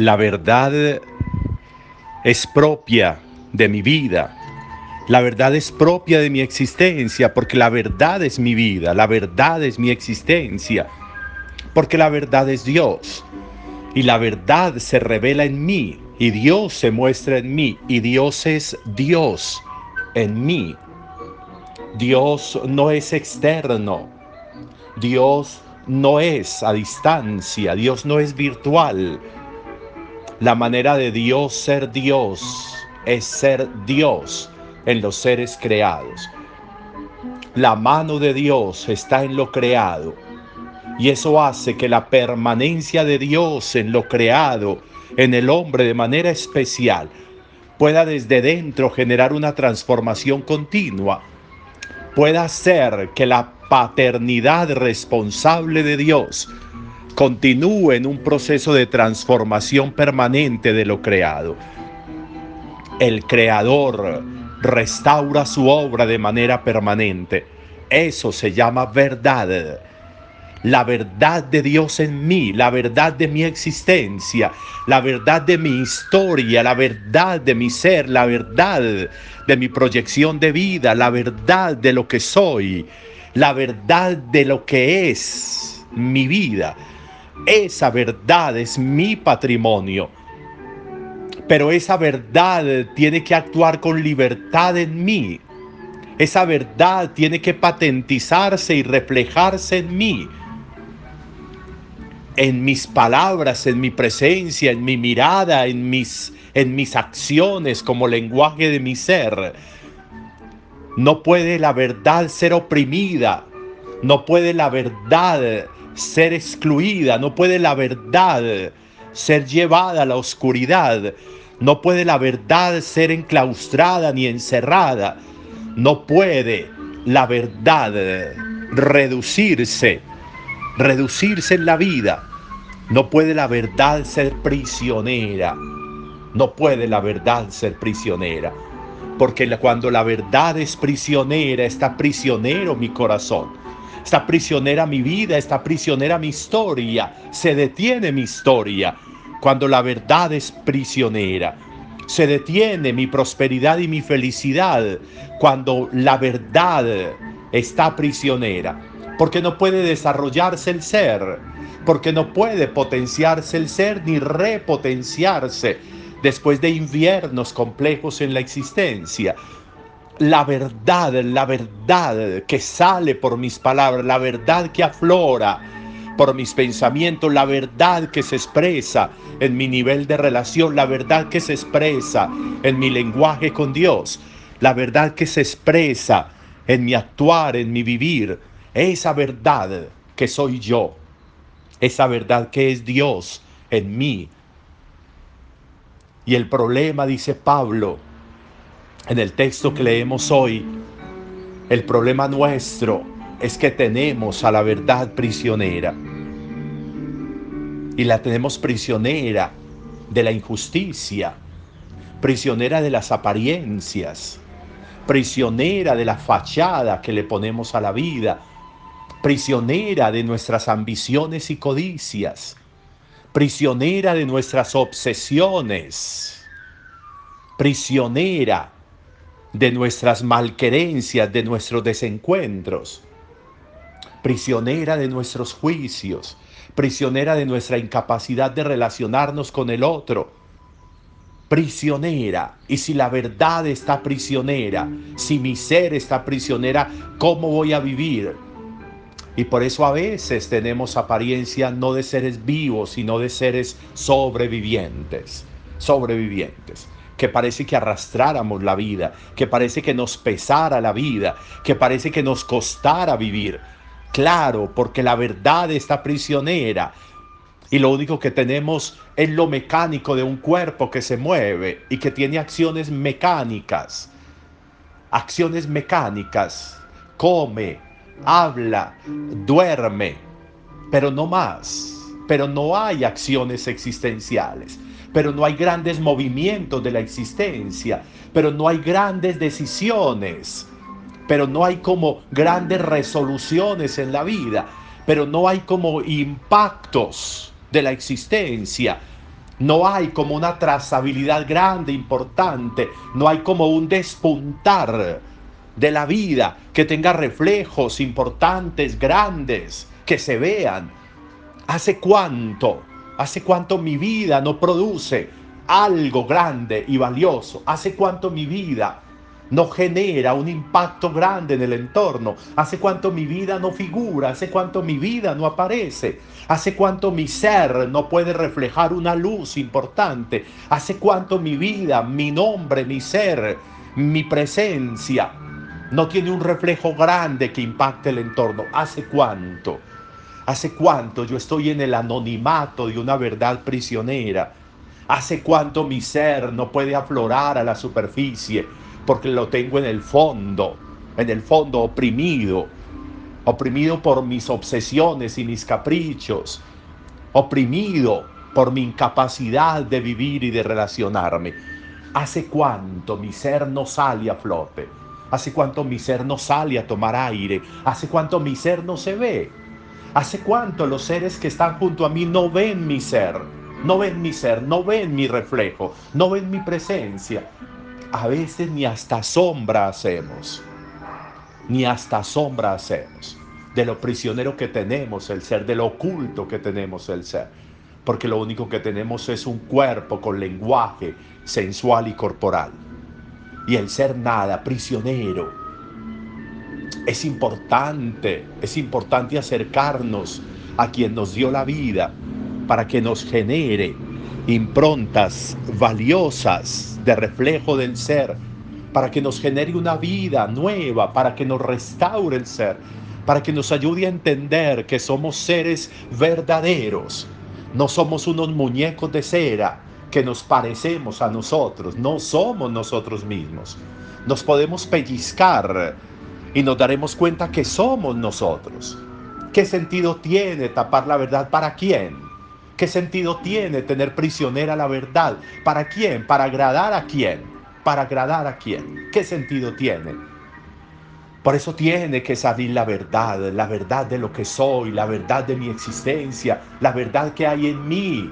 La verdad es propia de mi vida. La verdad es propia de mi existencia porque la verdad es mi vida, la verdad es mi existencia, porque la verdad es Dios. Y la verdad se revela en mí y Dios se muestra en mí y Dios es Dios en mí. Dios no es externo. Dios no es a distancia. Dios no es virtual. La manera de Dios ser Dios es ser Dios en los seres creados. La mano de Dios está en lo creado y eso hace que la permanencia de Dios en lo creado, en el hombre de manera especial, pueda desde dentro generar una transformación continua, pueda hacer que la paternidad responsable de Dios continúe en un proceso de transformación permanente de lo creado. El creador restaura su obra de manera permanente. Eso se llama verdad. La verdad de Dios en mí, la verdad de mi existencia, la verdad de mi historia, la verdad de mi ser, la verdad de mi proyección de vida, la verdad de lo que soy, la verdad de lo que es mi vida. Esa verdad es mi patrimonio. Pero esa verdad tiene que actuar con libertad en mí. Esa verdad tiene que patentizarse y reflejarse en mí. En mis palabras, en mi presencia, en mi mirada, en mis, en mis acciones como lenguaje de mi ser. No puede la verdad ser oprimida. No puede la verdad ser excluida, no puede la verdad ser llevada a la oscuridad, no puede la verdad ser enclaustrada ni encerrada, no puede la verdad reducirse, reducirse en la vida, no puede la verdad ser prisionera, no puede la verdad ser prisionera, porque cuando la verdad es prisionera, está prisionero mi corazón Está prisionera mi vida, está prisionera mi historia. Se detiene mi historia cuando la verdad es prisionera. Se detiene mi prosperidad y mi felicidad cuando la verdad está prisionera. Porque no puede desarrollarse el ser, porque no puede potenciarse el ser ni repotenciarse después de inviernos complejos en la existencia, la verdad, la verdad que sale por mis palabras, la verdad que aflora por mis pensamientos, la verdad que se expresa en mi nivel de relación, la verdad que se expresa en mi lenguaje con Dios, la verdad que se expresa en mi actuar, en mi vivir, esa verdad que soy yo, esa verdad que es Dios en mí. Y el problema, dice Pablo, en el texto que leemos hoy, el problema nuestro es que tenemos a la verdad prisionera. Y la tenemos prisionera de la injusticia, prisionera de las apariencias, prisionera de la fachada que le ponemos a la vida, prisionera de nuestras ambiciones y codicias, prisionera de nuestras obsesiones, prisionera de nuestras malquerencias, de nuestros desencuentros, prisionera de nuestros juicios, prisionera de nuestra incapacidad de relacionarnos con el otro, prisionera. Y si la verdad está prisionera, si mi ser está prisionera, ¿cómo voy a vivir? Y por eso a veces tenemos apariencia no de seres vivos, sino de seres sobrevivientes, sobrevivientes que parece que arrastráramos la vida, que parece que nos pesara la vida, que parece que nos costara vivir. Claro, porque la verdad está prisionera y lo único que tenemos es lo mecánico de un cuerpo que se mueve y que tiene acciones mecánicas. Acciones mecánicas. Come, habla, duerme, pero no más. Pero no hay acciones existenciales pero no hay grandes movimientos de la existencia, pero no hay grandes decisiones, pero no hay como grandes resoluciones en la vida, pero no hay como impactos de la existencia, No hay como una trazabilidad grande, importante. No hay como un despuntar de la vida que tenga reflejos importantes, grandes, que se vean. ¿Hace cuánto? ¿Hace cuánto mi vida no produce algo grande y valioso? ¿Hace cuánto mi vida no genera un impacto grande en el entorno. Hace cuánto mi vida no figura, hace cuánto mi vida no aparece, hace cuánto mi ser no puede reflejar una luz importante, hace cuánto mi vida, mi nombre, mi ser, mi presencia no tiene un reflejo grande que impacte el entorno. ¿Hace cuánto? ¿Hace cuánto yo estoy en el anonimato de una verdad prisionera? ¿Hace cuánto mi ser no puede aflorar a la superficie? porque lo tengo en el fondo, en el fondo oprimido, oprimido por mis obsesiones y mis caprichos, oprimido por mi incapacidad de vivir y de relacionarme. ¿Hace cuánto mi ser no sale a flote? ¿Hace cuánto mi ser no sale a tomar aire? ¿Hace cuánto mi ser no se ve? ¿Hace cuánto los seres que están junto a mí no ven mi ser? No ven mi ser, no ven mi reflejo, no ven mi presencia a veces ni hasta sombra hacemos, ni hasta sombra hacemos de lo prisionero que tenemos el ser, de lo oculto que tenemos el ser, porque lo único que tenemos es un cuerpo con lenguaje sensual y corporal, y el ser nada, prisionero. Es importante, es importante acercarnos a quien nos dio la vida para que nos genere improntas valiosas de reflejo del ser, para que nos genere una vida nueva, para que nos restaure el ser, para que nos ayude a entender que somos seres verdaderos, no somos unos muñecos de cera que nos parecemos a nosotros, no somos nosotros mismos. Nos podemos pellizcar y nos daremos cuenta que somos nosotros. ¿Qué sentido tiene tapar la verdad para quién? ¿Qué sentido tiene tener prisionera la verdad? ¿Para quién? ¿Para agradar a quién? ¿Para agradar a quién? ¿Qué sentido tiene? Por eso tiene que salir la verdad, la verdad de lo que soy, la verdad de mi existencia, la verdad que hay en mí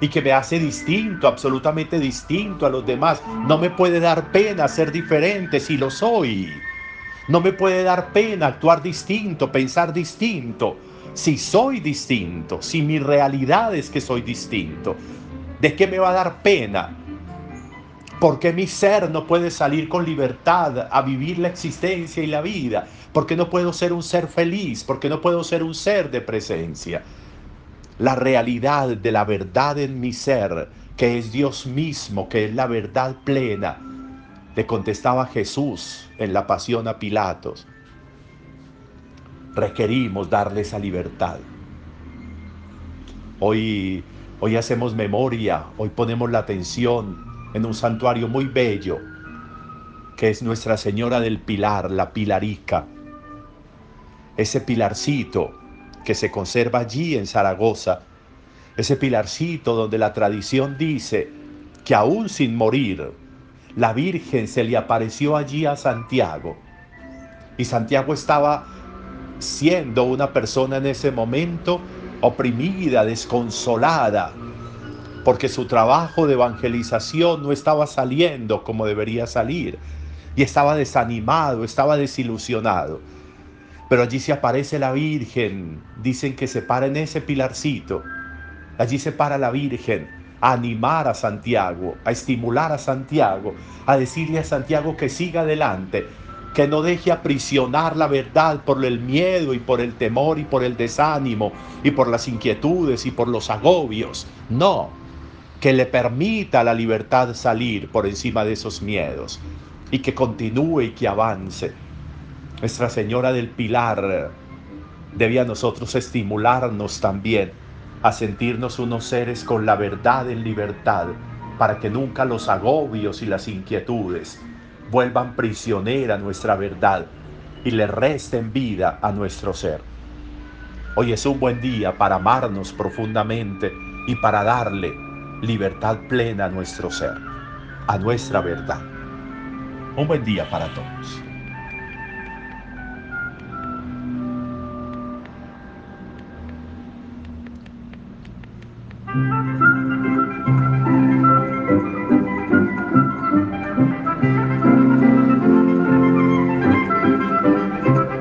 y que me hace distinto, absolutamente distinto a los demás. No me puede dar pena ser diferente si lo soy. No me puede dar pena actuar distinto, pensar distinto si soy distinto, si mi realidad es que soy distinto, ¿de qué me va a dar pena? ¿Por qué mi ser no puede salir con libertad a vivir la existencia y la vida? ¿Por qué no puedo ser un ser feliz? ¿Por qué no puedo ser un ser de presencia? La realidad de la verdad en mi ser, que es Dios mismo, que es la verdad plena, le contestaba Jesús en la pasión a Pilatos requerimos darle esa libertad. Hoy, hoy hacemos memoria, hoy ponemos la atención en un santuario muy bello, que es Nuestra Señora del Pilar, la Pilarica. Ese pilarcito que se conserva allí en Zaragoza, ese pilarcito donde la tradición dice que aún sin morir, la Virgen se le apareció allí a Santiago. Y Santiago estaba siendo una persona en ese momento oprimida, desconsolada, porque su trabajo de evangelización no estaba saliendo como debería salir, y estaba desanimado, estaba desilusionado. Pero allí se aparece la Virgen, dicen que se para en ese pilarcito, allí se para la Virgen a animar a Santiago, a estimular a Santiago, a decirle a Santiago que siga adelante, que no deje aprisionar la verdad por el miedo y por el temor y por el desánimo y por las inquietudes y por los agobios. No, que le permita la libertad salir por encima de esos miedos y que continúe y que avance. Nuestra Señora del Pilar debía a nosotros estimularnos también a sentirnos unos seres con la verdad en libertad para que nunca los agobios y las inquietudes vuelvan prisionera nuestra verdad y le resten vida a nuestro ser. Hoy es un buen día para amarnos profundamente y para darle libertad plena a nuestro ser, a nuestra verdad. Un buen día para todos.